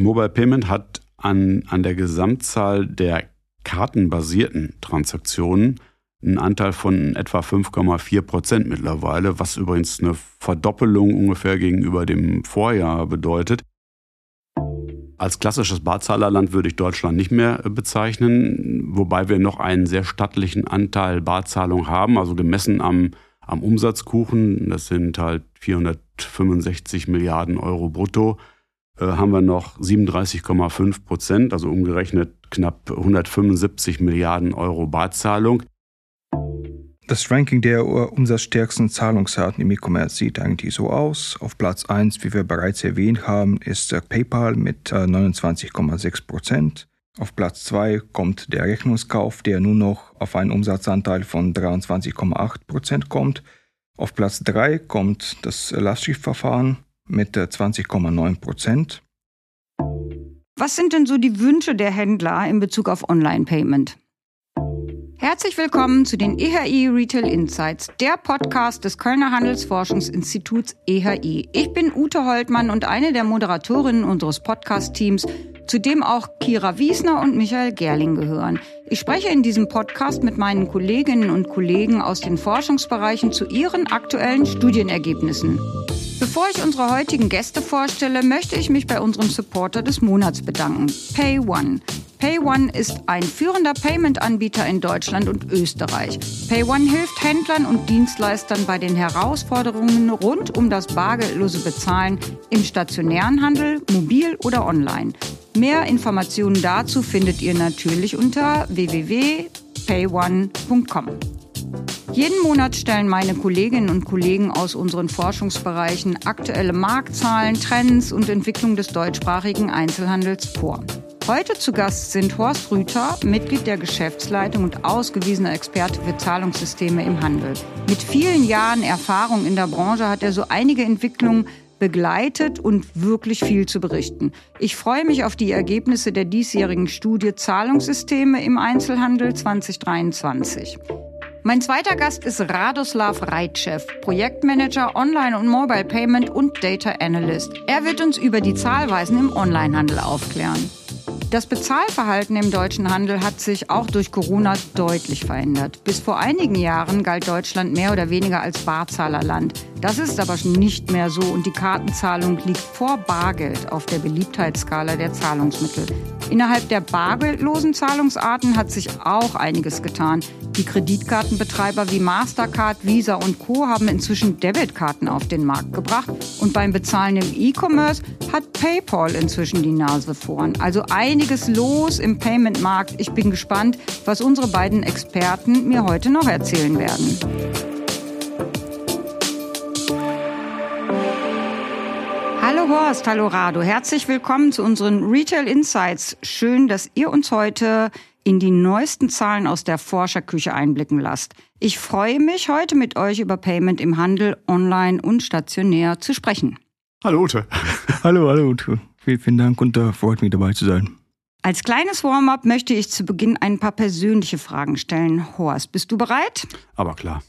Mobile Payment hat an, an der Gesamtzahl der kartenbasierten Transaktionen einen Anteil von etwa 5,4 Prozent mittlerweile, was übrigens eine Verdoppelung ungefähr gegenüber dem Vorjahr bedeutet. Als klassisches Barzahlerland würde ich Deutschland nicht mehr bezeichnen, wobei wir noch einen sehr stattlichen Anteil Barzahlung haben, also gemessen am, am Umsatzkuchen, das sind halt 465 Milliarden Euro brutto, äh, haben wir noch 37,5 Prozent, also umgerechnet knapp 175 Milliarden Euro Barzahlung. Das Ranking der umsatzstärksten Zahlungsarten im E-Commerce sieht eigentlich so aus. Auf Platz 1, wie wir bereits erwähnt haben, ist PayPal mit 29,6 äh, Prozent. Auf Platz 2 kommt der Rechnungskauf, der nur noch auf einen Umsatzanteil von 23,8 Prozent kommt. Auf Platz 3 kommt das Lastschriftverfahren mit 20,9 äh, Prozent. Was sind denn so die Wünsche der Händler in Bezug auf Online-Payment? Herzlich willkommen zu den EHI Retail Insights, der Podcast des Kölner Handelsforschungsinstituts EHI. Ich bin Ute Holtmann und eine der Moderatorinnen unseres Podcast-Teams, zu dem auch Kira Wiesner und Michael Gerling gehören. Ich spreche in diesem Podcast mit meinen Kolleginnen und Kollegen aus den Forschungsbereichen zu ihren aktuellen Studienergebnissen. Bevor ich unsere heutigen Gäste vorstelle, möchte ich mich bei unserem Supporter des Monats bedanken, PayOne. PayOne ist ein führender Payment-Anbieter in Deutschland und Österreich. PayOne hilft Händlern und Dienstleistern bei den Herausforderungen rund um das bargeldlose Bezahlen im stationären Handel, mobil oder online. Mehr Informationen dazu findet ihr natürlich unter www.payone.com. Jeden Monat stellen meine Kolleginnen und Kollegen aus unseren Forschungsbereichen aktuelle Marktzahlen, Trends und Entwicklung des deutschsprachigen Einzelhandels vor. Heute zu Gast sind Horst Rüther, Mitglied der Geschäftsleitung und ausgewiesener Experte für Zahlungssysteme im Handel. Mit vielen Jahren Erfahrung in der Branche hat er so einige Entwicklungen begleitet und wirklich viel zu berichten. Ich freue mich auf die Ergebnisse der diesjährigen Studie Zahlungssysteme im Einzelhandel 2023. Mein zweiter Gast ist Radoslav Reitschew, Projektmanager Online- und Mobile Payment und Data Analyst. Er wird uns über die Zahlweisen im Onlinehandel aufklären. Das Bezahlverhalten im deutschen Handel hat sich auch durch Corona deutlich verändert. Bis vor einigen Jahren galt Deutschland mehr oder weniger als Barzahlerland. Das ist aber nicht mehr so und die Kartenzahlung liegt vor Bargeld auf der Beliebtheitsskala der Zahlungsmittel. Innerhalb der bargeldlosen Zahlungsarten hat sich auch einiges getan. Die Kreditkartenbetreiber wie Mastercard, Visa und Co. haben inzwischen Debitkarten auf den Markt gebracht und beim Bezahlen im E-Commerce hat PayPal inzwischen die Nase vorn. Also einiges los im Payment-Markt. Ich bin gespannt, was unsere beiden Experten mir heute noch erzählen werden. Hallo Horst, hallo Rado. Herzlich willkommen zu unseren Retail Insights. Schön, dass ihr uns heute in die neuesten Zahlen aus der Forscherküche einblicken lasst. Ich freue mich, heute mit euch über Payment im Handel, online und stationär zu sprechen. Hallo Ute. hallo, hallo Ute. Vielen, vielen Dank und uh, freut mich dabei zu sein. Als kleines Warm-up möchte ich zu Beginn ein paar persönliche Fragen stellen. Horst, bist du bereit? Aber klar.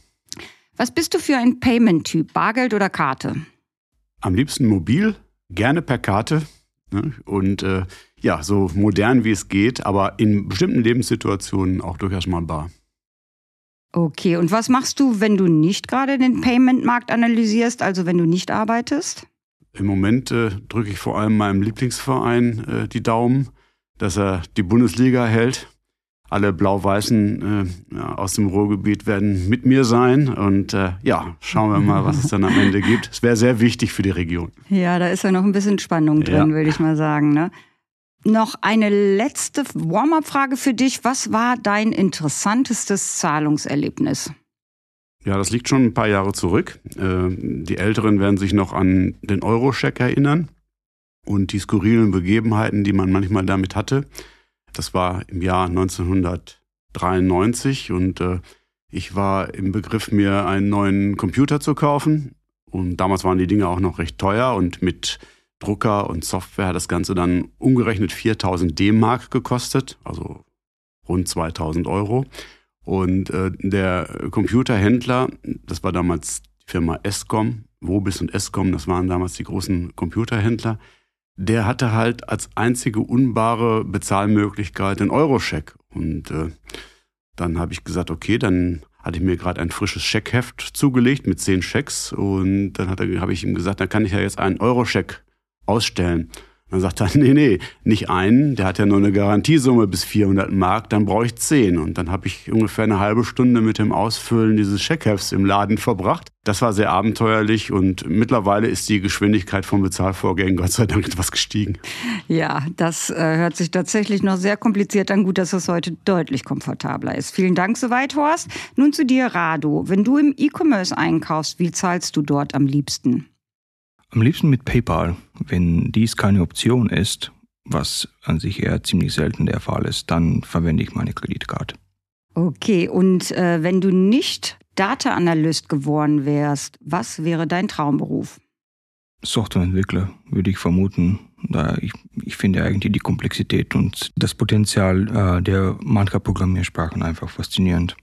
Was bist du für ein Payment-Typ, Bargeld oder Karte? Am liebsten mobil, gerne per Karte. Ne? Und äh, ja, so modern wie es geht, aber in bestimmten Lebenssituationen auch durchaus mal bar. Okay, und was machst du, wenn du nicht gerade den Payment-Markt analysierst, also wenn du nicht arbeitest? Im Moment äh, drücke ich vor allem meinem Lieblingsverein äh, die Daumen, dass er die Bundesliga hält. Alle Blau-Weißen äh, aus dem Ruhrgebiet werden mit mir sein. Und äh, ja, schauen wir mal, was es dann am Ende gibt. Es wäre sehr wichtig für die Region. Ja, da ist ja noch ein bisschen Spannung drin, ja. würde ich mal sagen. Ne? Noch eine letzte Warm-up-Frage für dich. Was war dein interessantestes Zahlungserlebnis? Ja, das liegt schon ein paar Jahre zurück. Äh, die Älteren werden sich noch an den Euro-Scheck erinnern und die skurrilen Begebenheiten, die man manchmal damit hatte. Das war im Jahr 1993 und äh, ich war im Begriff, mir einen neuen Computer zu kaufen. Und damals waren die Dinge auch noch recht teuer und mit Drucker und Software hat das Ganze dann umgerechnet 4000 D-Mark gekostet, also rund 2000 Euro. Und äh, der Computerhändler, das war damals die Firma Escom, Wobis und Escom, das waren damals die großen Computerhändler, der hatte halt als einzige unbare Bezahlmöglichkeit einen Euroscheck. Und äh, dann habe ich gesagt, okay, dann hatte ich mir gerade ein frisches Scheckheft zugelegt mit zehn Schecks und dann habe ich ihm gesagt, dann kann ich ja jetzt einen Euroscheck ausstellen. Dann sagt er, nee, nee, nicht einen, der hat ja nur eine Garantiesumme bis 400 Mark, dann brauche ich zehn. Und dann habe ich ungefähr eine halbe Stunde mit dem Ausfüllen dieses Scheckhefts im Laden verbracht. Das war sehr abenteuerlich und mittlerweile ist die Geschwindigkeit von Bezahlvorgängen Gott sei Dank etwas gestiegen. Ja, das äh, hört sich tatsächlich noch sehr kompliziert an. Gut, dass es heute deutlich komfortabler ist. Vielen Dank soweit, Horst. Nun zu dir, Rado. Wenn du im E-Commerce einkaufst, wie zahlst du dort am liebsten? Am liebsten mit PayPal. Wenn dies keine Option ist, was an sich eher ziemlich selten der Fall ist, dann verwende ich meine Kreditkarte. Okay, und äh, wenn du nicht Data Analyst geworden wärst, was wäre dein Traumberuf? Softwareentwickler, würde ich vermuten. Da ich, ich finde eigentlich die Komplexität und das Potenzial äh, der mancher Programmiersprachen einfach faszinierend.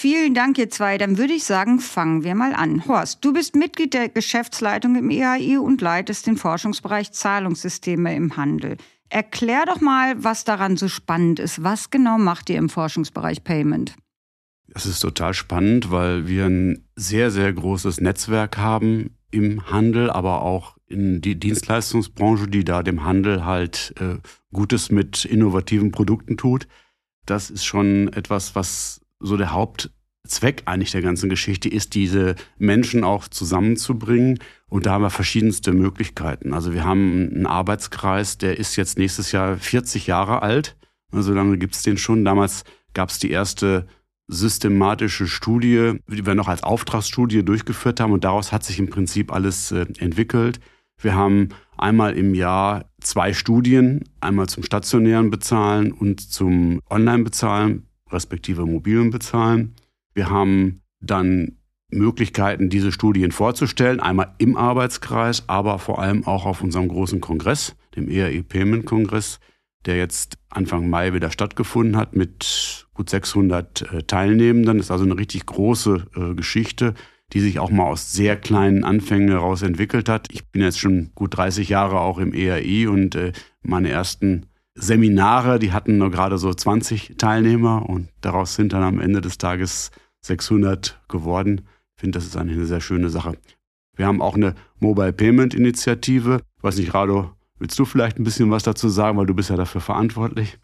Vielen Dank, ihr zwei. Dann würde ich sagen, fangen wir mal an. Horst, du bist Mitglied der Geschäftsleitung im EAI und leitest den Forschungsbereich Zahlungssysteme im Handel. Erklär doch mal, was daran so spannend ist. Was genau macht ihr im Forschungsbereich Payment? Das ist total spannend, weil wir ein sehr, sehr großes Netzwerk haben im Handel, aber auch in die Dienstleistungsbranche, die da dem Handel halt äh, Gutes mit innovativen Produkten tut. Das ist schon etwas, was so der Hauptzweck eigentlich der ganzen Geschichte ist, diese Menschen auch zusammenzubringen. Und da haben wir verschiedenste Möglichkeiten. Also wir haben einen Arbeitskreis, der ist jetzt nächstes Jahr 40 Jahre alt. So also lange gibt es den schon. Damals gab es die erste systematische Studie, die wir noch als Auftragsstudie durchgeführt haben. Und daraus hat sich im Prinzip alles äh, entwickelt. Wir haben einmal im Jahr zwei Studien, einmal zum stationären Bezahlen und zum Online-Bezahlen respektive mobilen bezahlen. Wir haben dann Möglichkeiten, diese Studien vorzustellen, einmal im Arbeitskreis, aber vor allem auch auf unserem großen Kongress, dem ERE Payment Kongress, der jetzt Anfang Mai wieder stattgefunden hat mit gut 600 äh, Teilnehmenden. Das ist also eine richtig große äh, Geschichte, die sich auch mal aus sehr kleinen Anfängen heraus entwickelt hat. Ich bin jetzt schon gut 30 Jahre auch im ERI und äh, meine ersten Seminare, die hatten nur gerade so 20 Teilnehmer und daraus sind dann am Ende des Tages 600 geworden. Ich finde, das ist eine sehr schöne Sache. Wir haben auch eine Mobile Payment Initiative. Ich weiß nicht, Rado, willst du vielleicht ein bisschen was dazu sagen, weil du bist ja dafür verantwortlich?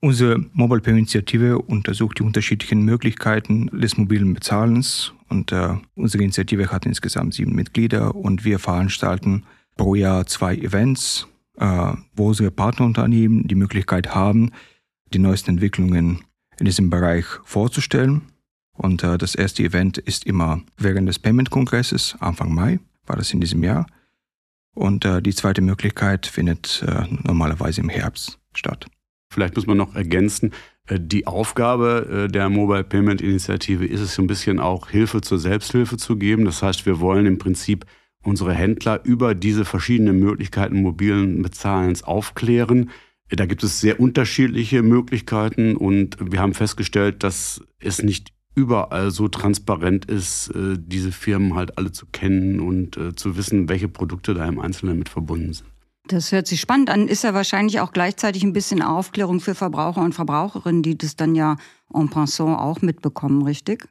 Unsere Mobile Payment Initiative untersucht die unterschiedlichen Möglichkeiten des mobilen Bezahlens und äh, unsere Initiative hat insgesamt sieben Mitglieder und wir veranstalten pro Jahr zwei Events wo unsere Partnerunternehmen die Möglichkeit haben, die neuesten Entwicklungen in diesem Bereich vorzustellen. Und äh, das erste Event ist immer während des Payment-Kongresses, Anfang Mai, war das in diesem Jahr. Und äh, die zweite Möglichkeit findet normalerweise im Herbst statt. Vielleicht muss man noch ergänzen, die Aufgabe der Mobile Payment Initiative ist es so ein bisschen auch Hilfe zur Selbsthilfe zu geben. Das heißt, wir wollen im Prinzip unsere Händler über diese verschiedenen Möglichkeiten mobilen Bezahlens aufklären. Da gibt es sehr unterschiedliche Möglichkeiten und wir haben festgestellt, dass es nicht überall so transparent ist, äh, diese Firmen halt alle zu kennen und äh, zu wissen, welche Produkte da im Einzelnen mit verbunden sind. Das hört sich spannend an. Ist ja wahrscheinlich auch gleichzeitig ein bisschen Aufklärung für Verbraucher und Verbraucherinnen, die das dann ja en passant auch mitbekommen, richtig?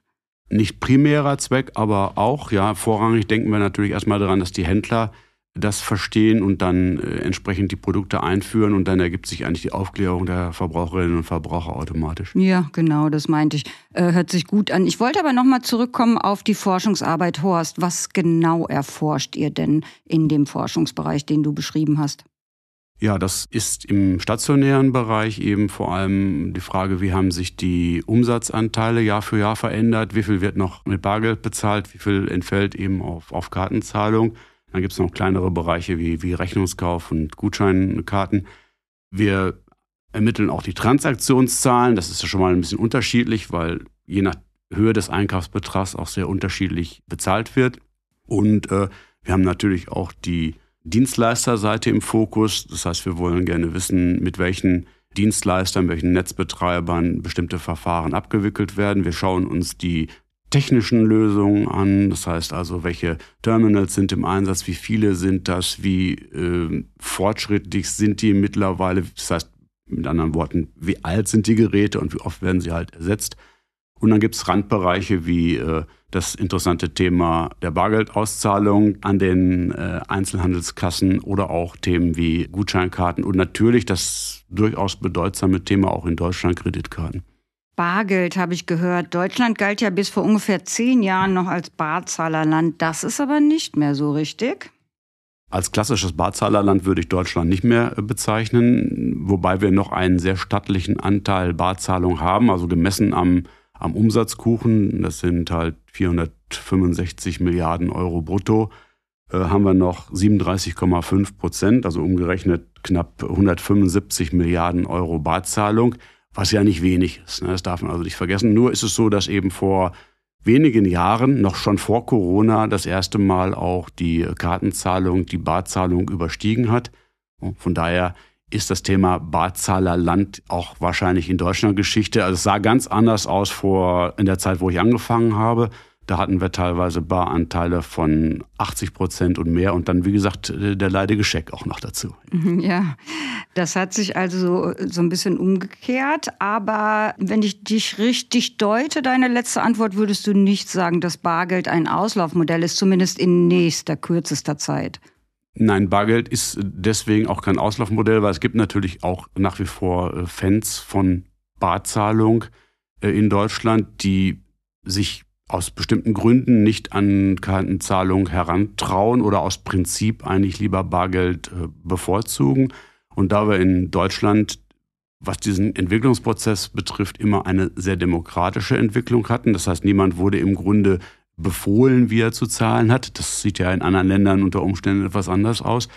Nicht primärer Zweck, aber auch, ja, vorrangig denken wir natürlich erstmal daran, dass die Händler das verstehen und dann äh, entsprechend die Produkte einführen und dann ergibt sich eigentlich die Aufklärung der Verbraucherinnen und Verbraucher automatisch. Ja, genau, das meinte ich. Äh, hört sich gut an. Ich wollte aber nochmal zurückkommen auf die Forschungsarbeit Horst. Was genau erforscht ihr denn in dem Forschungsbereich, den du beschrieben hast? Ja, das ist im stationären Bereich eben vor allem die Frage, wie haben sich die Umsatzanteile Jahr für Jahr verändert, wie viel wird noch mit Bargeld bezahlt, wie viel entfällt eben auf, auf Kartenzahlung. Dann gibt es noch kleinere Bereiche wie, wie Rechnungskauf und Gutscheinkarten. Wir ermitteln auch die Transaktionszahlen. Das ist ja schon mal ein bisschen unterschiedlich, weil je nach Höhe des Einkaufsbetrags auch sehr unterschiedlich bezahlt wird. Und äh, wir haben natürlich auch die Dienstleisterseite im Fokus. Das heißt, wir wollen gerne wissen, mit welchen Dienstleistern, welchen Netzbetreibern bestimmte Verfahren abgewickelt werden. Wir schauen uns die technischen Lösungen an. Das heißt also, welche Terminals sind im Einsatz, wie viele sind das, wie äh, fortschrittlich sind die mittlerweile. Das heißt, mit anderen Worten, wie alt sind die Geräte und wie oft werden sie halt ersetzt. Und dann gibt es Randbereiche wie äh, das interessante Thema der Bargeldauszahlung an den äh, Einzelhandelskassen oder auch Themen wie Gutscheinkarten und natürlich das durchaus bedeutsame Thema auch in Deutschland Kreditkarten. Bargeld habe ich gehört. Deutschland galt ja bis vor ungefähr zehn Jahren noch als Barzahlerland. Das ist aber nicht mehr so richtig. Als klassisches Barzahlerland würde ich Deutschland nicht mehr äh, bezeichnen, wobei wir noch einen sehr stattlichen Anteil Barzahlung haben, also gemessen am, am Umsatzkuchen. Das sind halt 465 Milliarden Euro brutto. Äh, haben wir noch 37,5 Prozent, also umgerechnet knapp 175 Milliarden Euro Barzahlung was ja nicht wenig ist. Ne? Das darf man also nicht vergessen. Nur ist es so, dass eben vor wenigen Jahren, noch schon vor Corona, das erste Mal auch die Kartenzahlung, die Barzahlung überstiegen hat. Von daher ist das Thema Barzahlerland auch wahrscheinlich in Deutschland Geschichte. Also es sah ganz anders aus vor in der Zeit, wo ich angefangen habe. Da hatten wir teilweise Baranteile von 80 Prozent und mehr und dann, wie gesagt, der leidige Scheck auch noch dazu. Ja, das hat sich also so ein bisschen umgekehrt. Aber wenn ich dich richtig deute, deine letzte Antwort, würdest du nicht sagen, dass Bargeld ein Auslaufmodell ist, zumindest in nächster, kürzester Zeit. Nein, Bargeld ist deswegen auch kein Auslaufmodell, weil es gibt natürlich auch nach wie vor äh, Fans von Barzahlung äh, in Deutschland, die sich aus bestimmten Gründen nicht an Kartenzahlung herantrauen oder aus Prinzip eigentlich lieber Bargeld äh, bevorzugen. Und da wir in Deutschland, was diesen Entwicklungsprozess betrifft, immer eine sehr demokratische Entwicklung hatten, das heißt, niemand wurde im Grunde befohlen, wie er zu zahlen hat. Das sieht ja in anderen Ländern unter Umständen etwas anders aus.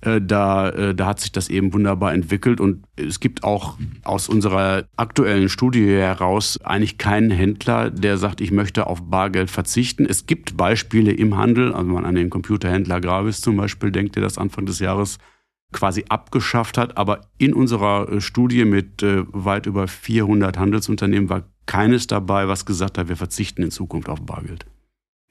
Äh, da, äh, da hat sich das eben wunderbar entwickelt und es gibt auch aus unserer aktuellen Studie heraus eigentlich keinen Händler, der sagt, ich möchte auf Bargeld verzichten. Es gibt Beispiele im Handel, also man an den Computerhändler Gravis zum Beispiel denkt, der das Anfang des Jahres quasi abgeschafft hat, aber in unserer äh, Studie mit weit über 400 Handelsunternehmen war keines dabei, was gesagt hat, wir verzichten in Zukunft auf Bargeld.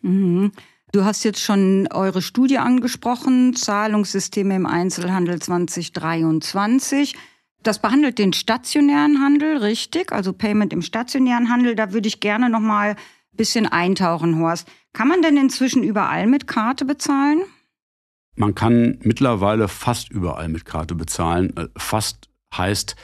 Mhm. Du hast jetzt schon eure Studie angesprochen, Zahlungssysteme im Einzelhandel 2023. Das behandelt den stationären Handel, richtig? Also Payment im stationären Handel. Da würde ich gerne noch mal ein bisschen eintauchen, Horst. Kann man denn inzwischen überall mit Karte bezahlen? Man kann mittlerweile fast überall mit Karte bezahlen. Äh, fast heißt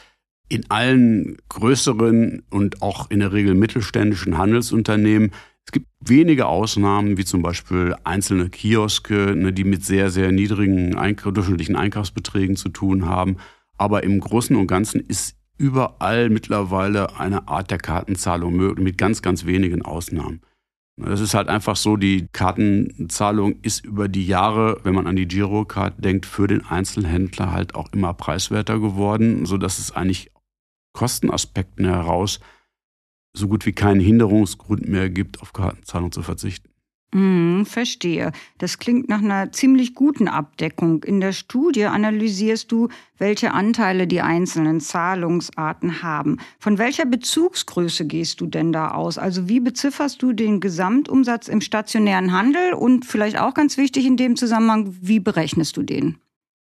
in allen größeren und auch in der Regel mittelständischen Handelsunternehmen es gibt wenige Ausnahmen, wie zum Beispiel einzelne Kioske, ne, die mit sehr, sehr niedrigen Einkauf, durchschnittlichen Einkaufsbeträgen zu tun haben. Aber im Großen und Ganzen ist überall mittlerweile eine Art der Kartenzahlung möglich, mit ganz, ganz wenigen Ausnahmen. Das ist halt einfach so, die Kartenzahlung ist über die Jahre, wenn man an die Girocard denkt, für den Einzelhändler halt auch immer preiswerter geworden, sodass es eigentlich Kostenaspekten heraus so gut wie keinen Hinderungsgrund mehr gibt, auf Kartenzahlung zu verzichten. Mm, verstehe. Das klingt nach einer ziemlich guten Abdeckung. In der Studie analysierst du, welche Anteile die einzelnen Zahlungsarten haben. Von welcher Bezugsgröße gehst du denn da aus? Also wie bezifferst du den Gesamtumsatz im stationären Handel und vielleicht auch ganz wichtig in dem Zusammenhang, wie berechnest du den?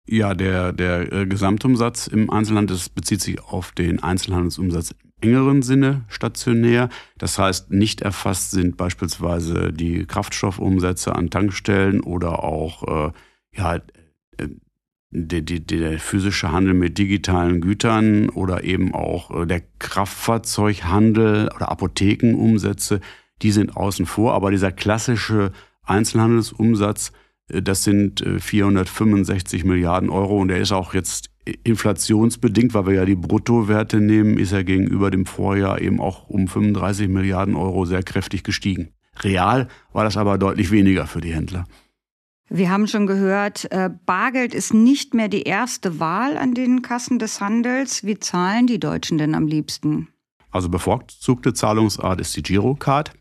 Ja, der, der äh, Gesamtumsatz im Einzelhandel bezieht sich auf den Einzelhandelsumsatz engeren Sinne stationär. Das heißt, nicht erfasst sind beispielsweise die Kraftstoffumsätze an Tankstellen oder auch äh, ja, äh, der, der, der physische Handel mit digitalen Gütern oder eben auch äh, der Kraftfahrzeughandel oder Apothekenumsätze, die sind außen vor. Aber dieser klassische Einzelhandelsumsatz, äh, das sind 465 Milliarden Euro und der ist auch jetzt inflationsbedingt, weil wir ja die Bruttowerte nehmen, ist er gegenüber dem Vorjahr eben auch um 35 Milliarden Euro sehr kräftig gestiegen. Real war das aber deutlich weniger für die Händler. Wir haben schon gehört, äh, Bargeld ist nicht mehr die erste Wahl an den Kassen des Handels. Wie zahlen die Deutschen denn am liebsten? Also bevorzugte Zahlungsart ist die Girocard.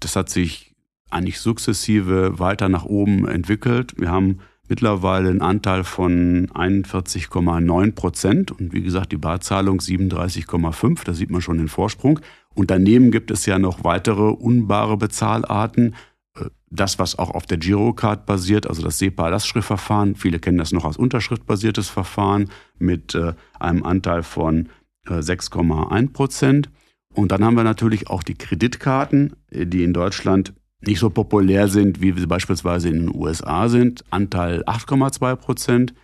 Das hat sich eigentlich sukzessive weiter nach oben entwickelt. Wir haben mittlerweile einen Anteil von 41,9 Prozent und wie gesagt die Barzahlung 37,5, da sieht man schon den Vorsprung. Und daneben gibt es ja noch weitere unbare Bezahlarten. Äh, das, was auch auf der Girocard basiert, also das SEPA-Lastschriftverfahren. Viele kennen das noch als unterschriftbasiertes Verfahren mit äh, einem Anteil von 6,1 Prozent. Und dann haben wir natürlich auch die Kreditkarten, die in Deutschland nicht so populär sind, wie sie beispielsweise in den USA sind. Anteil 8,2 Prozent.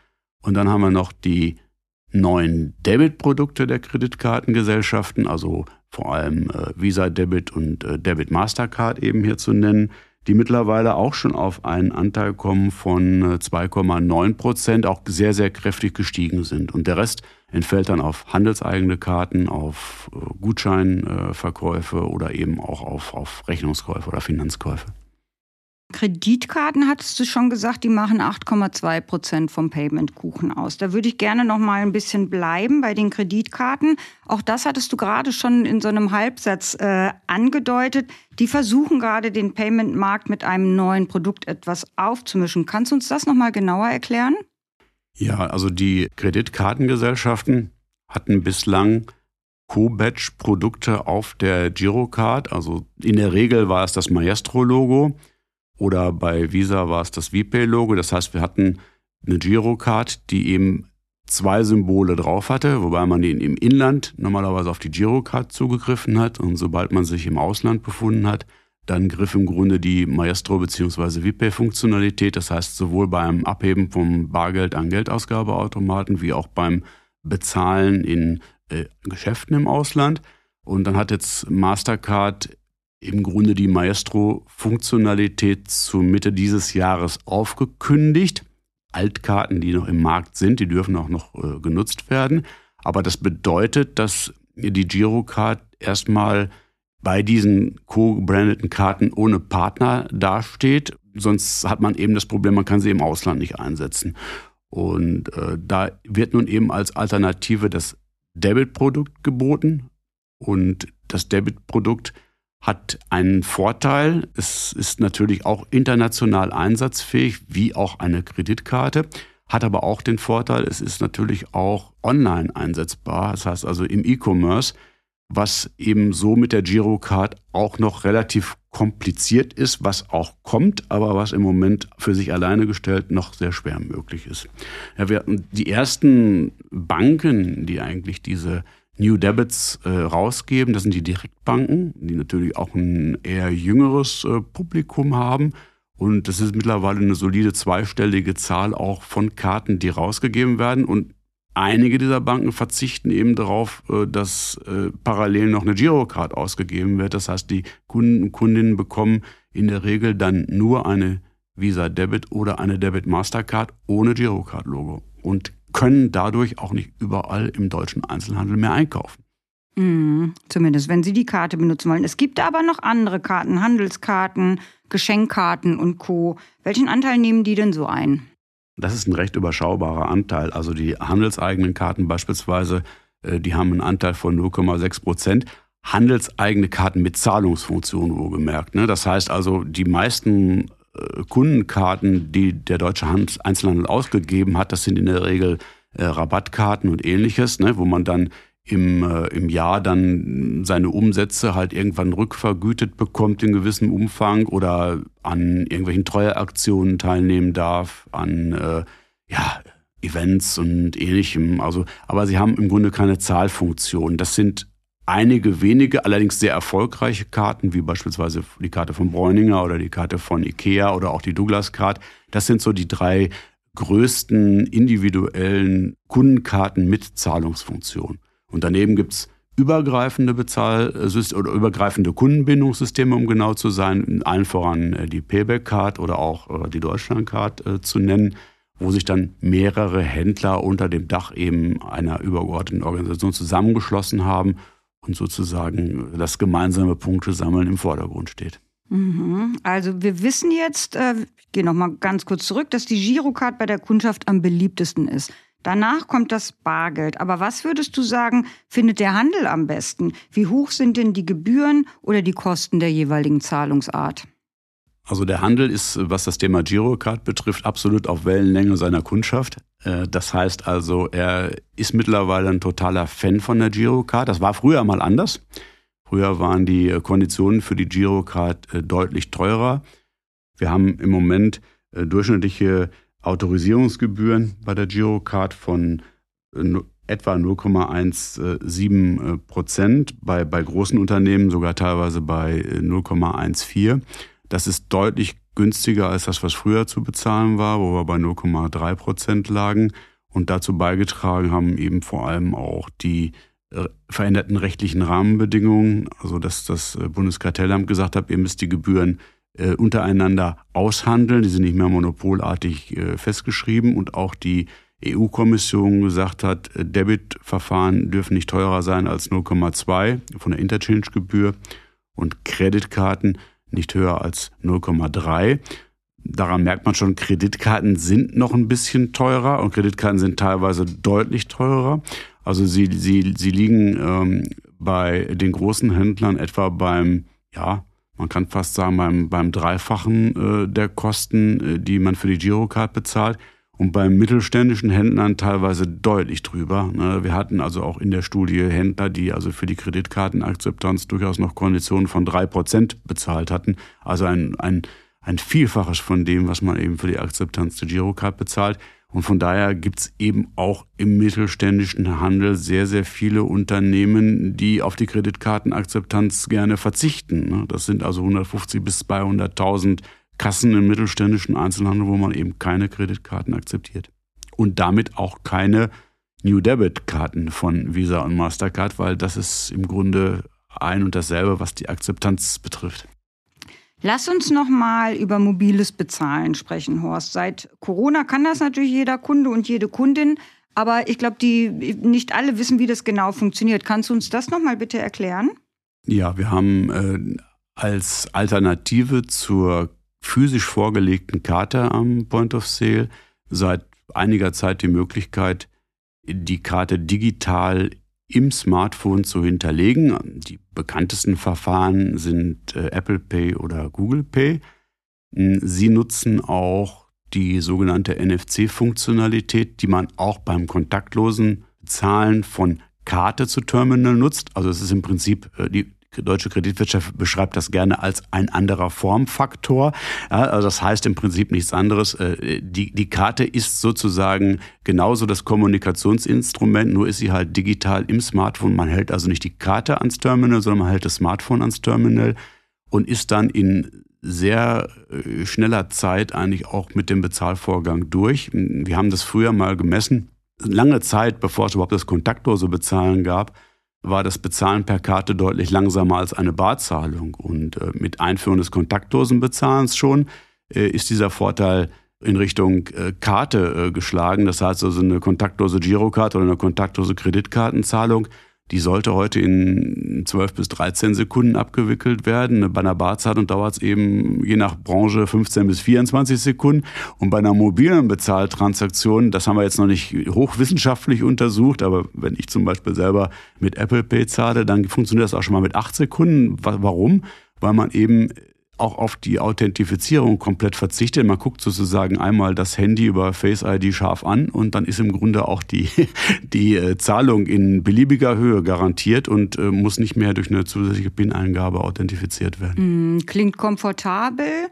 Und dann haben wir noch die neuen Debit-Produkte der Kreditkartengesellschaften, also vor allem äh, Visa Debit und äh, Debit Mastercard eben hier zu nennen, die mittlerweile auch schon auf einen Anteil kommen von 2,9 äh, Prozent, auch sehr, sehr kräftig gestiegen sind. Und der Rest entfällt dann auf handelseigene Karten, auf äh, Gutscheinverkäufe oder eben auch auf, auf Rechnungskäufe oder Finanzkäufe. Kreditkarten hattest du schon gesagt, die machen 8,2 Prozent vom Payment-Kuchen aus. Da würde ich gerne noch mal ein bisschen bleiben bei den Kreditkarten. Auch das hattest du gerade schon in so einem Halbsatz äh, angedeutet. Die versuchen gerade den Payment-Markt mit einem neuen Produkt etwas aufzumischen. Kannst du uns das noch mal genauer erklären? Ja, also die Kreditkartengesellschaften hatten bislang Co-Badge-Produkte auf der Girocard. Also in der Regel war es das Maestro-Logo oder bei Visa war es das VPay-Logo. Das heißt, wir hatten eine Girocard, die eben zwei Symbole drauf hatte, wobei man im Inland normalerweise auf die Girocard zugegriffen hat und sobald man sich im Ausland befunden hat, dann griff im Grunde die Maestro- bzw. VPay-Funktionalität, das heißt sowohl beim Abheben vom Bargeld an Geldausgabeautomaten wie auch beim Bezahlen in äh, Geschäften im Ausland. Und dann hat jetzt Mastercard im Grunde die Maestro-Funktionalität zur Mitte dieses Jahres aufgekündigt. Altkarten, die noch im Markt sind, die dürfen auch noch äh, genutzt werden. Aber das bedeutet, dass die Girocard erstmal bei diesen co-brandeten Karten ohne Partner dasteht. Sonst hat man eben das Problem, man kann sie im Ausland nicht einsetzen. Und äh, da wird nun eben als Alternative das Debit-Produkt geboten. Und das Debit-Produkt hat einen Vorteil. Es ist natürlich auch international einsatzfähig, wie auch eine Kreditkarte. Hat aber auch den Vorteil, es ist natürlich auch online einsetzbar. Das heißt also im E-Commerce was eben so mit der Girocard auch noch relativ kompliziert ist, was auch kommt, aber was im Moment für sich alleine gestellt noch sehr schwer möglich ist. Ja, wir, die ersten Banken, die eigentlich diese New Debits äh, rausgeben, das sind die Direktbanken, die natürlich auch ein eher jüngeres äh, Publikum haben. Und das ist mittlerweile eine solide zweistellige Zahl auch von Karten, die rausgegeben werden. Und Einige dieser Banken verzichten eben darauf, äh, dass äh, parallel noch eine Girocard ausgegeben wird. Das heißt, die Kunden und Kundinnen bekommen in der Regel dann nur eine Visa Debit oder eine Debit Mastercard ohne Girocard-Logo und können dadurch auch nicht überall im deutschen Einzelhandel mehr einkaufen. Mm, zumindest wenn Sie die Karte benutzen wollen. Es gibt aber noch andere Karten, Handelskarten, Geschenkkarten und Co. Welchen Anteil nehmen die denn so ein? Das ist ein recht überschaubarer Anteil. Also die handelseigenen Karten beispielsweise, äh, die haben einen Anteil von 0,6 Prozent. Handelseigene Karten mit Zahlungsfunktion wohlgemerkt. Ne? Das heißt also, die meisten äh, Kundenkarten, die der deutsche Einzelhandel ausgegeben hat, das sind in der Regel äh, Rabattkarten und ähnliches, ne? wo man dann im, äh, im Jahr dann seine Umsätze halt irgendwann rückvergütet bekommt in gewissem Umfang oder an irgendwelchen Treueaktionen teilnehmen darf, an äh, ja, Events und ähnlichem. Also, aber sie haben im Grunde keine Zahlfunktion. Das sind einige wenige, allerdings sehr erfolgreiche Karten, wie beispielsweise die Karte von Bräuninger oder die Karte von Ikea oder auch die Douglas Card. Das sind so die drei größten individuellen Kundenkarten mit Zahlungsfunktion. Und daneben gibt es übergreifende Bezahlsysteme oder übergreifende Kundenbindungssysteme, um genau zu sein, allen voran äh, die Payback-Card oder auch äh, die Deutschland-Card äh, zu nennen, wo sich dann mehrere Händler unter dem Dach eben einer übergeordneten Organisation zusammengeschlossen haben und sozusagen das gemeinsame Punktesammeln im Vordergrund steht. Mhm. Also wir wissen jetzt, ich gehe nochmal ganz kurz zurück, dass die Girocard bei der Kundschaft am beliebtesten ist. Danach kommt das Bargeld. Aber was würdest du sagen, findet der Handel am besten? Wie hoch sind denn die Gebühren oder die Kosten der jeweiligen Zahlungsart? Also der Handel ist, was das Thema Girocard betrifft, absolut auf Wellenlänge seiner Kundschaft. Äh, das heißt also, er ist mittlerweile ein totaler Fan von der Girocard. Das war früher mal anders. Früher waren die Konditionen für die Girocard äh, deutlich teurer. Wir haben im Moment äh, durchschnittliche Autorisierungsgebühren bei der Girocard von etwa 0,17 Prozent, bei, bei großen Unternehmen sogar teilweise bei 0,14. Das ist deutlich günstiger als das, was früher zu bezahlen war, wo wir bei 0,3 Prozent lagen. Und dazu beigetragen haben eben vor allem auch die äh, veränderten rechtlichen Rahmenbedingungen, also dass das äh, Bundeskartellamt gesagt hat, ihr müsst die Gebühren äh, untereinander aushandeln, die sind nicht mehr monopolartig äh, festgeschrieben und auch die EU-Kommission gesagt hat, äh, Debitverfahren dürfen nicht teurer sein als 0,2 von der Interchange-Gebühr und Kreditkarten nicht höher als 0,3. Daran merkt man schon, Kreditkarten sind noch ein bisschen teurer und Kreditkarten sind teilweise deutlich teurer. Also sie, sie, sie liegen ähm, bei den großen Händlern etwa beim, ja, man kann fast sagen, beim, beim Dreifachen äh, der Kosten, äh, die man für die Girocard bezahlt. Und beim mittelständischen Händlern teilweise deutlich drüber. Ne? Wir hatten also auch in der Studie Händler, die also für die Kreditkartenakzeptanz durchaus noch Konditionen von drei Prozent bezahlt hatten. Also ein, ein, ein Vielfaches von dem, was man eben für die Akzeptanz der Girocard bezahlt. Und von daher gibt's eben auch im mittelständischen Handel sehr, sehr viele Unternehmen, die auf die Kreditkartenakzeptanz gerne verzichten. Ne? Das sind also 150 bis 200.000 Kassen im mittelständischen Einzelhandel, wo man eben keine Kreditkarten akzeptiert. Und damit auch keine New Debit Karten von Visa und Mastercard, weil das ist im Grunde ein und dasselbe, was die Akzeptanz betrifft. Lass uns noch mal über mobiles Bezahlen sprechen, Horst. Seit Corona kann das natürlich jeder Kunde und jede Kundin, aber ich glaube, die nicht alle wissen, wie das genau funktioniert. Kannst du uns das noch mal bitte erklären? Ja, wir haben äh, als Alternative zur physisch vorgelegten Karte am Point of Sale seit einiger Zeit die Möglichkeit, die Karte digital im Smartphone zu hinterlegen. Die bekanntesten Verfahren sind äh, Apple Pay oder Google Pay. Hm, sie nutzen auch die sogenannte NFC-Funktionalität, die man auch beim kontaktlosen Zahlen von Karte zu Terminal nutzt. Also es ist im Prinzip äh, die deutsche Kreditwirtschaft beschreibt das gerne als ein anderer Formfaktor. Ja, also das heißt im Prinzip nichts anderes. Äh, die, die Karte ist sozusagen genauso das Kommunikationsinstrument, nur ist sie halt digital im Smartphone. Man hält also nicht die Karte ans Terminal, sondern man hält das Smartphone ans Terminal und ist dann in sehr äh, schneller Zeit eigentlich auch mit dem Bezahlvorgang durch. Wir haben das früher mal gemessen. Lange Zeit, bevor es überhaupt das kontaktlose Bezahlen gab, war das Bezahlen per Karte deutlich langsamer als eine Barzahlung. Und äh, mit Einführung des kontaktlosen Bezahlens schon äh, ist dieser Vorteil in Richtung äh, Karte geschlagen. Das heißt also eine kontaktlose Girokarte oder eine kontaktlose Kreditkartenzahlung die sollte heute in 12 bis 13 Sekunden abgewickelt werden. Bei einer Barzeitung dauert es eben je nach Branche 15 bis 24 Sekunden. Und bei einer mobilen Bezahltransaktion, das haben wir jetzt noch nicht hochwissenschaftlich untersucht, aber wenn ich zum Beispiel selber mit Apple Pay zahle, dann funktioniert das auch schon mal mit 8 Sekunden. Warum? Weil man eben auch auf die Authentifizierung komplett verzichtet. Man guckt sozusagen einmal das Handy über Face ID scharf an und dann ist im Grunde auch die, die äh, Zahlung in beliebiger Höhe garantiert und äh, muss nicht mehr durch eine zusätzliche PIN-Eingabe authentifiziert werden. Mm, klingt komfortabel.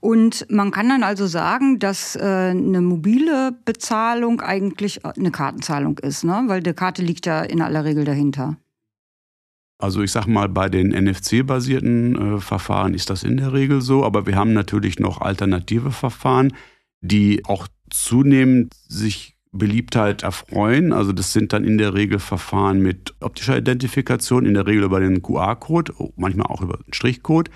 Und man kann dann also sagen, dass äh, eine mobile Bezahlung eigentlich eine Kartenzahlung ist, ne? weil die Karte liegt ja in aller Regel dahinter. Also ich sage mal, bei den NFC-basierten äh, Verfahren ist das in der Regel so, aber wir haben natürlich noch alternative Verfahren, die auch zunehmend sich Beliebtheit erfreuen. Also das sind dann in der Regel Verfahren mit optischer Identifikation, in der Regel über den QR-Code, manchmal auch über den Strichcode.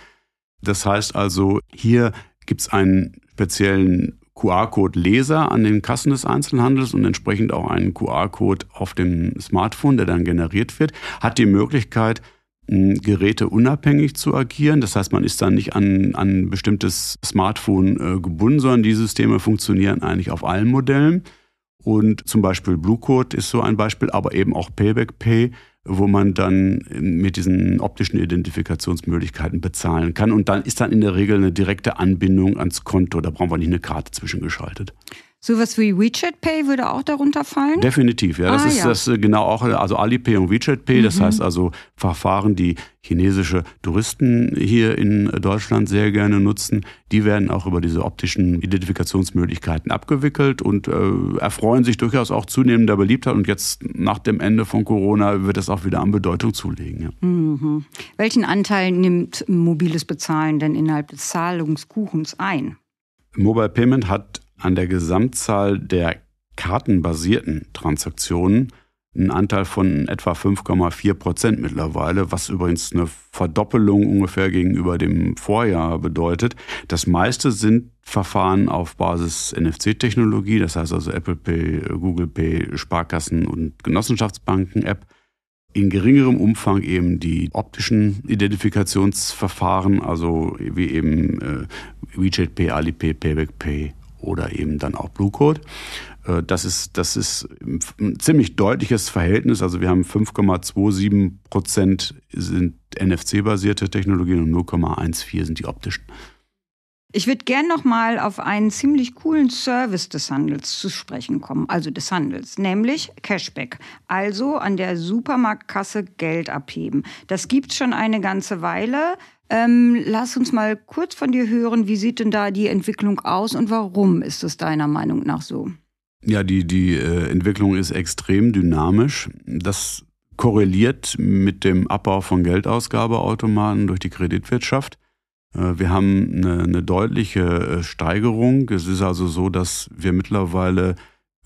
Das heißt also, hier gibt es einen speziellen QR-Code-Leser an den Kassen des Einzelhandels und entsprechend auch einen QR-Code auf dem Smartphone, der dann generiert wird, hat die Möglichkeit, Geräte unabhängig zu agieren. Das heißt, man ist dann nicht an, ein bestimmtes Smartphone äh, gebunden, sondern die Systeme funktionieren eigentlich auf allen Modellen. Und zum Beispiel Blue Code ist so ein Beispiel, aber eben auch Payback Pay wo man dann mit diesen optischen Identifikationsmöglichkeiten bezahlen kann. Und dann ist dann in der Regel eine direkte Anbindung ans Konto. Da brauchen wir nicht eine Karte zwischengeschaltet. Sowas wie WeChat Pay würde auch darunter fallen? Definitiv, ja. Das ah, ist ja. das äh, genau auch, also Alipay und WeChat Pay, mhm. das heißt also Verfahren, die chinesische Touristen hier in Deutschland sehr gerne nutzen, die werden auch über diese optischen Identifikationsmöglichkeiten abgewickelt und äh, erfreuen sich durchaus auch zunehmender Beliebtheit. Und jetzt nach dem Ende von Corona wird das auch wieder an Bedeutung zulegen. Ja. Mhm. Welchen Anteil nimmt mobiles Bezahlen denn innerhalb des Zahlungskuchens ein? Mobile Payment hat an der Gesamtzahl der kartenbasierten Transaktionen einen Anteil von etwa 5,4 Prozent mittlerweile, was übrigens eine Verdoppelung ungefähr gegenüber dem Vorjahr bedeutet. Das meiste sind Verfahren auf Basis NFC-Technologie, das heißt also Apple Pay, Google Pay, Sparkassen und Genossenschaftsbanken-App. In geringerem Umfang eben die optischen Identifikationsverfahren, also wie eben äh, WeChat Pay, Alipay, Payback Pay oder eben dann auch Blue Code. Äh, das ist, das ist ein ziemlich deutliches Verhältnis. Also wir haben 5,27 Prozent sind NFC-basierte Technologien und 0,14 sind die optischen. Ich würde gern noch mal auf einen ziemlich coolen Service des Handels zu sprechen kommen, also des Handels, nämlich Cashback. Also an der Supermarktkasse Geld abheben. Das gibt es schon eine ganze Weile. Ähm, lass uns mal kurz von dir hören, wie sieht denn da die Entwicklung aus und warum ist es deiner Meinung nach so? Ja, die, die äh, Entwicklung ist extrem dynamisch. Das korreliert mit dem Abbau von Geldausgabeautomaten durch die Kreditwirtschaft. Äh, wir haben eine, eine deutliche äh, Steigerung. Es ist also so, dass wir mittlerweile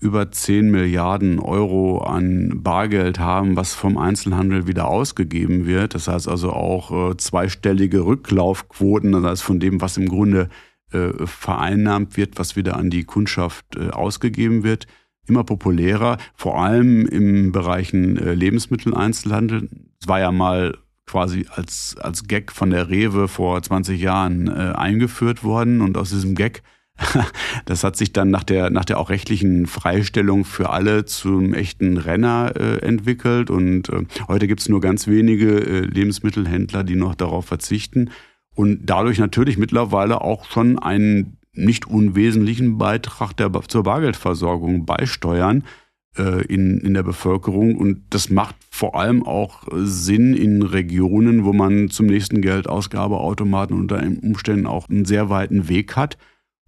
über 10 Milliarden Euro an Bargeld haben, was vom Einzelhandel wieder ausgegeben wird. Das heißt also auch äh, zweistellige Rücklaufquoten, das heißt von dem, was im Grunde äh, vereinnahmt wird, was wieder an die Kundschaft äh, ausgegeben wird. Immer populärer, vor allem im Bereichen äh, Lebensmitteleinzelhandel. Es war ja mal quasi als, als Gag von der Rewe vor 20 Jahren äh, eingeführt worden und aus diesem Gag Das hat sich dann nach der, nach der auch rechtlichen Freistellung für alle zum echten Renner äh, entwickelt. Und äh, heute gibt es nur ganz wenige äh, Lebensmittelhändler, die noch darauf verzichten. Und dadurch natürlich mittlerweile auch schon einen nicht unwesentlichen Beitrag der, zur Bargeldversorgung beisteuern äh, in, in der Bevölkerung. Und das macht vor allem auch Sinn in Regionen, wo man zum nächsten Geldausgabeautomaten unter Umständen auch einen sehr weiten Weg hat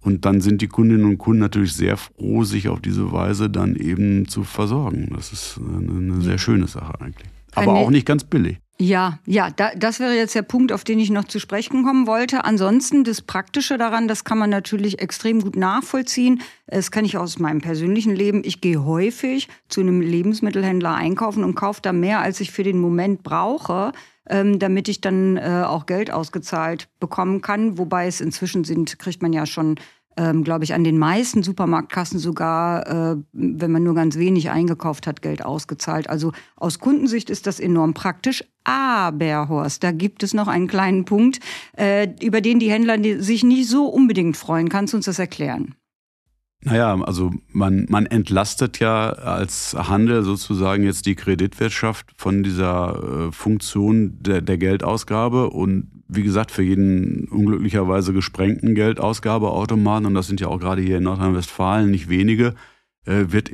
und dann sind die Kundinnen und Kunden natürlich sehr froh, sich auf diese Weise dann eben zu versorgen. Das ist eine sehr schöne Sache eigentlich. Aber auch nicht ganz billig. Ja, ja, da, das wäre jetzt der Punkt, auf den ich noch zu sprechen kommen wollte. Ansonsten das Praktische daran, das kann man natürlich extrem gut nachvollziehen. Das kann ich aus meinem persönlichen Leben. Ich gehe häufig zu einem Lebensmittelhändler einkaufen und kaufe da mehr, als ich für den Moment brauche ähm, damit ich dann äh, auch Geld ausgezahlt bekommen kann. Wobei es inzwischen sind, kriegt man ja schon ähm, glaube ich, an den meisten Supermarktkassen sogar, äh, wenn man nur ganz wenig eingekauft hat, Geld ausgezahlt. Also aus Kundensicht ist das enorm praktisch. Aber, Horst, da gibt es noch einen kleinen Punkt, äh, über den die Händler sich nicht so unbedingt freuen. Kannst du uns das erklären? Naja, also man, man entlastet ja als Handel sozusagen jetzt die Kreditwirtschaft von dieser äh, Funktion der, der Geldausgabe und wie gesagt, für jeden unglücklicherweise gesprengten Geldausgabeautomaten, und das sind ja auch gerade hier in Nordrhein-Westfalen nicht wenige, äh, wird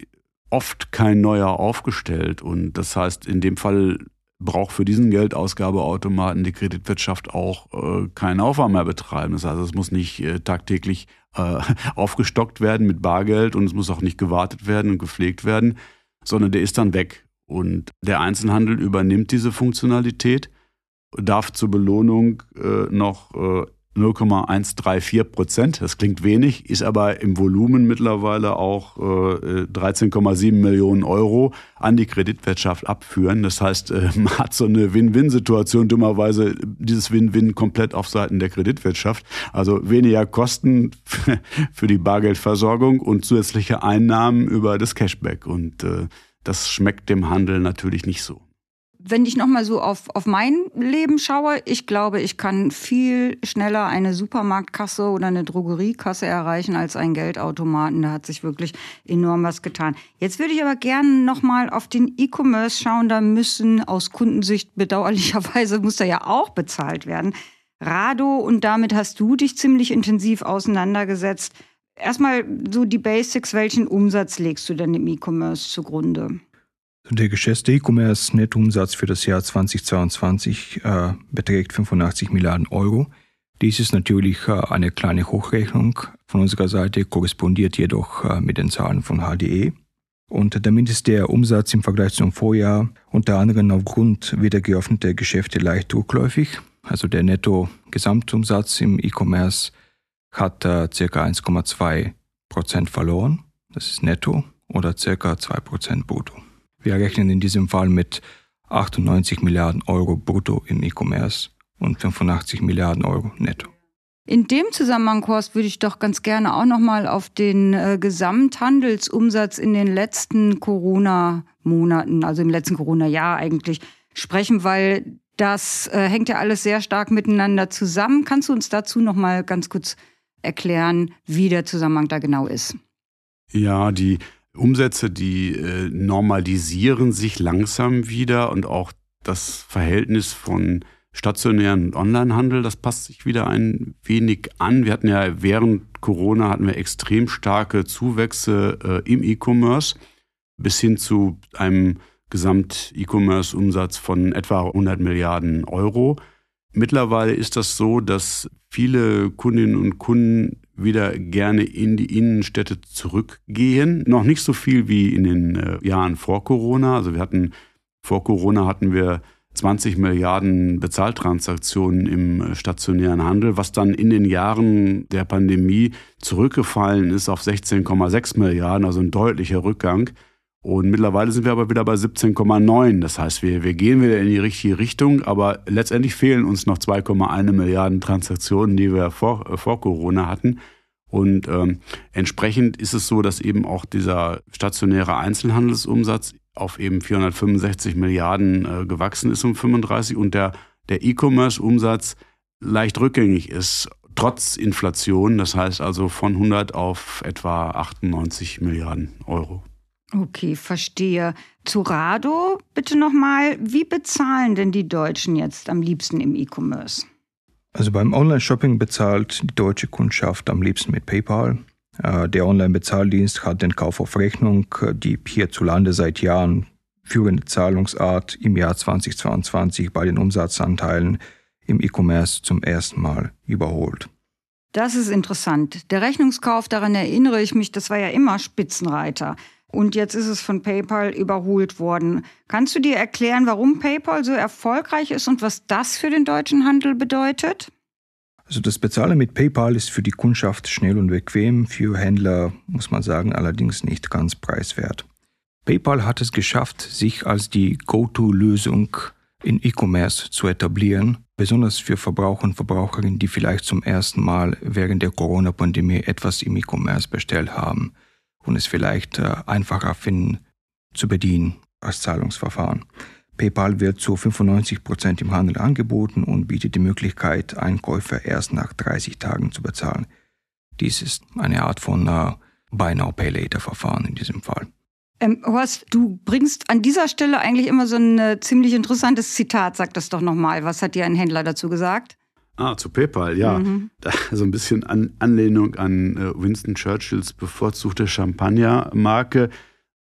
oft kein neuer aufgestellt. Und das heißt, in dem Fall braucht für diesen Geldausgabeautomaten die Kreditwirtschaft auch äh, keinen Aufwand mehr betreiben. Das heißt, es muss nicht äh, tagtäglich äh, aufgestockt werden mit Bargeld und es muss auch nicht gewartet werden und gepflegt werden, sondern der ist dann weg. Und der Einzelhandel übernimmt diese Funktionalität, darf zur Belohnung äh, noch äh, 0,134 Prozent. Das klingt wenig, ist aber im Volumen mittlerweile auch äh, 13,7 Millionen Euro an die Kreditwirtschaft abführen. Das heißt, äh, man hat so eine Win-Win-Situation, dummerweise dieses Win-Win komplett auf Seiten der Kreditwirtschaft. Also weniger Kosten für die Bargeldversorgung und zusätzliche Einnahmen über das Cashback. Und äh, das schmeckt dem Handel natürlich nicht so wenn ich nochmal so auf, auf mein Leben schaue, ich glaube, ich kann viel schneller eine Supermarktkasse oder eine Drogeriekasse erreichen als einen Geldautomaten. Da hat sich wirklich enorm was getan. Jetzt würde ich aber gerne nochmal auf den E-Commerce schauen. Da müssen aus Kundensicht bedauerlicherweise muss da ja auch bezahlt werden. Rado, und damit hast du dich ziemlich intensiv auseinandergesetzt. erstmal so die Basics. Welchen Umsatz legst du denn im E-Commerce zugrunde? Der geschätzte E-Commerce-Nettoumsatz für das Jahr 2022 äh, beträgt 85 Milliarden Euro. Dies ist natürlich äh, eine kleine Hochrechnung von unserer Seite, korrespondiert jedoch äh, mit den Zahlen von HDE. Und damit ist der Umsatz im Vergleich zum Vorjahr unter anderem aufgrund wieder geöffneter Geschäfte leicht rückläufig. Also der Netto-Gesamtumsatz im E-Commerce hat äh, ca. 1,2 Prozent verloren. Das ist netto oder ca. 2 Prozent brutto. Wir rechnen in diesem Fall mit 98 Milliarden Euro brutto im E-Commerce und 85 Milliarden Euro netto. In dem Zusammenhang, Horst, würde ich doch ganz gerne auch nochmal auf den äh, Gesamthandelsumsatz in den letzten Corona-Monaten, also im letzten Corona-Jahr eigentlich, sprechen, weil das äh, hängt ja alles sehr stark miteinander zusammen. Kannst du uns dazu nochmal ganz kurz erklären, wie der Zusammenhang da genau ist? Ja, die Umsätze, die äh, normalisieren sich langsam wieder und auch das Verhältnis von stationären und Onlinehandel, das passt sich wieder ein wenig an. Wir hatten ja während Corona hatten wir extrem starke Zuwächse äh, im E-Commerce bis hin zu einem Gesamt-E-Commerce-Umsatz von etwa 100 Milliarden Euro. Mittlerweile ist das so, dass viele Kundinnen und Kunden wieder gerne in die Innenstädte zurückgehen. Noch nicht so viel wie in den äh, Jahren vor Corona. Also wir hatten vor Corona hatten wir 20 Milliarden Bezahltransaktionen im äh, stationären Handel, was dann in den Jahren der Pandemie zurückgefallen ist auf 16,6 Milliarden, also ein deutlicher Rückgang. Und mittlerweile sind wir aber wieder bei 17,9. Das heißt, wir, wir gehen wieder in die richtige Richtung, aber letztendlich fehlen uns noch 2,1 Milliarden Transaktionen, die wir vor, äh, vor Corona hatten. Und ähm, entsprechend ist es so, dass eben auch dieser stationäre Einzelhandelsumsatz auf eben 465 Milliarden äh, gewachsen ist um 35 und der, der E-Commerce-Umsatz leicht rückgängig ist, trotz Inflation. Das heißt also von 100 auf etwa 98 Milliarden Euro. Okay, verstehe. Zu Rado bitte nochmal, wie bezahlen denn die Deutschen jetzt am liebsten im E-Commerce? Also beim Online-Shopping bezahlt die deutsche Kundschaft am liebsten mit PayPal. Äh, der Online-Bezahldienst hat den Kauf auf Rechnung, die hierzulande seit Jahren führende Zahlungsart im Jahr 2022 bei den Umsatzanteilen im E-Commerce zum ersten Mal überholt. Das ist interessant. Der Rechnungskauf, daran erinnere ich mich, das war ja immer Spitzenreiter. Und jetzt ist es von PayPal überholt worden. Kannst du dir erklären, warum PayPal so erfolgreich ist und was das für den deutschen Handel bedeutet? Also das Bezahlen mit PayPal ist für die Kundschaft schnell und bequem, für Händler muss man sagen allerdings nicht ganz preiswert. PayPal hat es geschafft, sich als die Go-to-Lösung in E-Commerce zu etablieren, besonders für Verbraucher und Verbraucherinnen, die vielleicht zum ersten Mal während der Corona-Pandemie etwas im E-Commerce bestellt haben und es vielleicht äh, einfacher finden zu bedienen als Zahlungsverfahren. PayPal wird zu 95 Prozent im Handel angeboten und bietet die Möglichkeit, Einkäufe erst nach 30 Tagen zu bezahlen. Dies ist eine Art von uh, Buy Now Pay Later Verfahren in diesem Fall. Ähm, Horst, du bringst an dieser Stelle eigentlich immer so ein äh, ziemlich interessantes Zitat. Sag das doch nochmal. Was hat dir ein Händler dazu gesagt? Ah, zu PayPal, ja. Mhm. Da, so ein bisschen an, Anlehnung an äh, Winston Churchills bevorzugte Champagnermarke.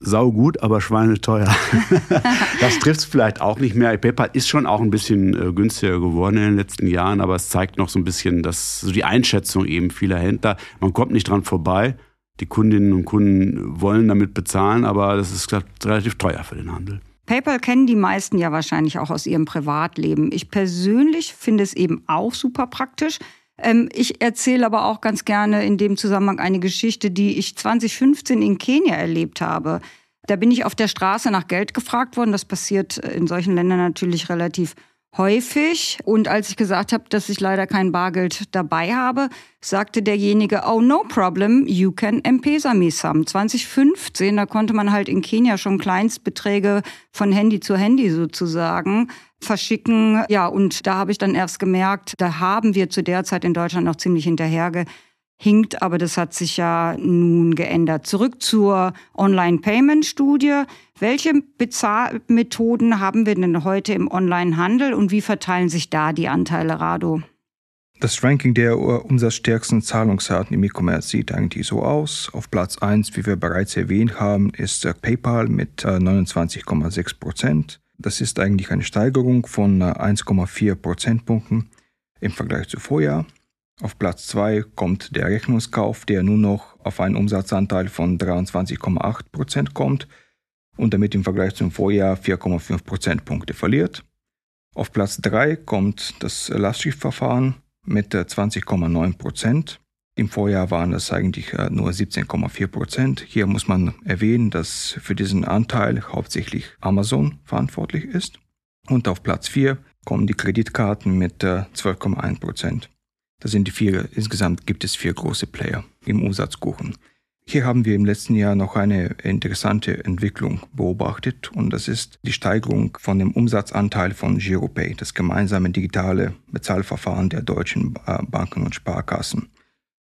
Sau gut, aber schweineteuer. das trifft es vielleicht auch nicht mehr. PayPal ist schon auch ein bisschen äh, günstiger geworden in den letzten Jahren, aber es zeigt noch so ein bisschen, dass so die Einschätzung eben vieler Händler, man kommt nicht dran vorbei. Die Kundinnen und Kunden wollen damit bezahlen, aber das ist glaub, relativ teuer für den Handel. PayPal kennen die meisten ja wahrscheinlich auch aus ihrem Privatleben. Ich persönlich finde es eben auch super praktisch. Ähm, ich erzähle aber auch ganz gerne in dem Zusammenhang eine Geschichte, die ich 2015 in Kenia erlebt habe. Da bin ich auf der Straße nach Geld gefragt worden. Das passiert in solchen Ländern natürlich relativ häufig. Und als ich gesagt habe, dass ich leider kein Bargeld dabei habe, sagte derjenige, oh no problem, you can M-Pesa me some. 2015, da konnte man halt in Kenia schon Kleinstbeträge von Handy zu Handy sozusagen verschicken. Ja, und da habe ich dann erst gemerkt, da haben wir zu der Zeit in Deutschland noch ziemlich hinterherge hinkt, aber das hat sich ja nun geändert. Zurück zur Online-Payment-Studie. Welche Bezahlmethoden haben wir denn heute im Online-Handel und wie verteilen sich da die Anteile, Rado? Das Ranking der umsatzstärksten Zahlungsarten im E-Commerce sieht eigentlich so aus. Auf Platz 1, wie wir bereits erwähnt haben, ist PayPal mit 29,6 Prozent. Das ist eigentlich eine Steigerung von 1,4 Prozentpunkten im Vergleich zu Vorjahr. Auf Platz 2 kommt der Rechnungskauf, der nur noch auf einen Umsatzanteil von 23,8 Prozent kommt und damit im Vergleich zum Vorjahr 4,5 Prozentpunkte verliert. Auf Platz 3 kommt das Lastschiffverfahren mit 20,9 Prozent. Im Vorjahr waren das eigentlich äh, nur 17,4 Prozent. Hier muss man erwähnen, dass für diesen Anteil hauptsächlich Amazon verantwortlich ist. Und auf Platz 4 kommen die Kreditkarten mit 12,1 äh, Prozent. Das sind die vier, insgesamt gibt es vier große Player im Umsatzkuchen. Hier haben wir im letzten Jahr noch eine interessante Entwicklung beobachtet und das ist die Steigerung von dem Umsatzanteil von GiroPay, das gemeinsame digitale Bezahlverfahren der deutschen äh, Banken und Sparkassen.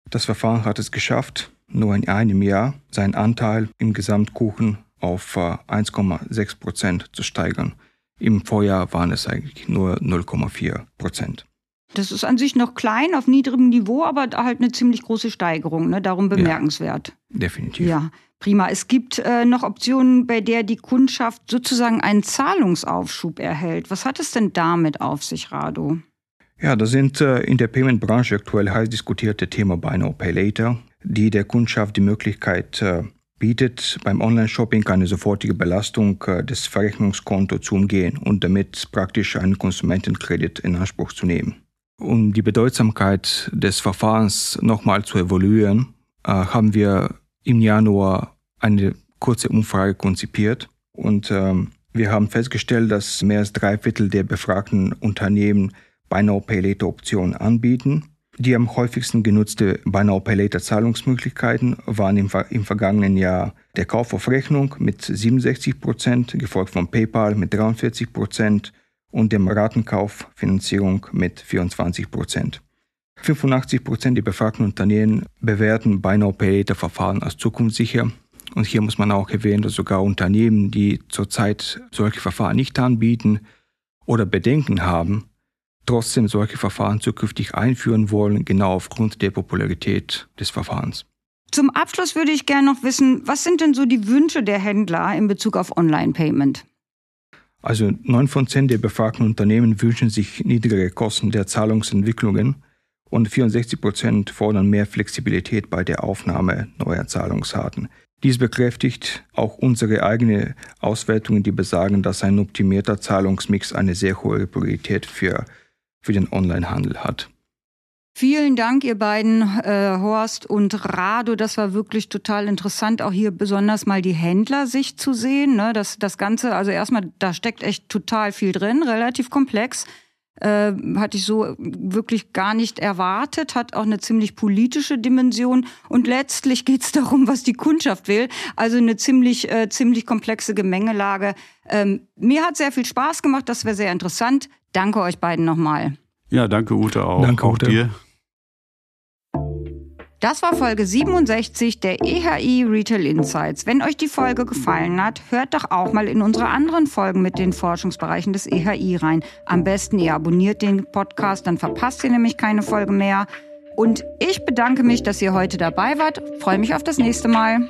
Das Verfahren hat es geschafft, nur in einem Jahr seinen Anteil im Gesamtkuchen auf 1,6 äh, Prozent zu steigern. Im Vorjahr waren es eigentlich nur 0,4 Prozent. Das ist an sich noch klein, auf niedrigem Niveau, aber halt eine ziemlich große Steigerung, ne? darum bemerkenswert. Ja, definitiv. Ja, prima. Es gibt äh, noch Optionen, bei der die Kundschaft sozusagen einen Zahlungsaufschub erhält. Was hat es denn damit auf sich, Rado? Ja, das sind äh, in der Payment-Branche aktuell heiß diskutierte Thema Buy Now Pay Later, die der Kundschaft die Möglichkeit äh, bietet, beim Online-Shopping eine sofortige Belastung äh, des Verrechnungskontos zu umgehen und damit praktisch einen Konsumentenkredit in Anspruch zu nehmen. Um die Bedeutsamkeit des Verfahrens nochmal zu evaluieren, äh, haben wir im Januar eine kurze Umfrage konzipiert und ähm, wir haben festgestellt, dass mehr als drei Viertel der befragten Unternehmen Buy Pay Later Optionen anbieten. Die am häufigsten genutzte Buy Pay Later Zahlungsmöglichkeiten waren im, im vergangenen Jahr der Kauf auf Rechnung mit 67 Prozent, gefolgt von PayPal mit 43 Prozent und dem Ratenkauffinanzierung mit 24 Prozent. 85 Prozent der befragten Unternehmen bewerten Buy Now Pay Later Verfahren als zukunftssicher. Und hier muss man auch erwähnen, dass sogar Unternehmen, die zurzeit solche Verfahren nicht anbieten oder Bedenken haben, trotzdem solche Verfahren zukünftig einführen wollen, genau aufgrund der Popularität des Verfahrens. Zum Abschluss würde ich gerne noch wissen, was sind denn so die Wünsche der Händler in Bezug auf Online-Payment? Also neun von zehn der befragten Unternehmen wünschen sich niedrigere Kosten der Zahlungsentwicklungen und 64 Prozent fordern mehr Flexibilität bei der Aufnahme neuer Zahlungsarten. Dies bekräftigt auch unsere eigene Auswertungen, die besagen, dass ein optimierter Zahlungsmix eine sehr hohe Priorität für, für den Onlinehandel hat. Vielen Dank, ihr beiden, äh, Horst und Rado. Das war wirklich total interessant, auch hier besonders mal die Händlersicht zu sehen. Ne? Das, das Ganze, also erstmal, da steckt echt total viel drin, relativ komplex. Äh, hatte ich so wirklich gar nicht erwartet, hat auch eine ziemlich politische Dimension und letztlich geht es darum, was die Kundschaft will. Also eine ziemlich, äh, ziemlich komplexe Gemengelage. Ähm, mir hat sehr viel Spaß gemacht, das wäre sehr interessant. Danke euch beiden nochmal. Ja, danke Ute auch. Danke auch Ute. dir. Das war Folge 67 der EHI Retail Insights. Wenn euch die Folge gefallen hat, hört doch auch mal in unsere anderen Folgen mit den Forschungsbereichen des EHI rein. Am besten ihr abonniert den Podcast, dann verpasst ihr nämlich keine Folge mehr. Und ich bedanke mich, dass ihr heute dabei wart. Freue mich auf das nächste Mal.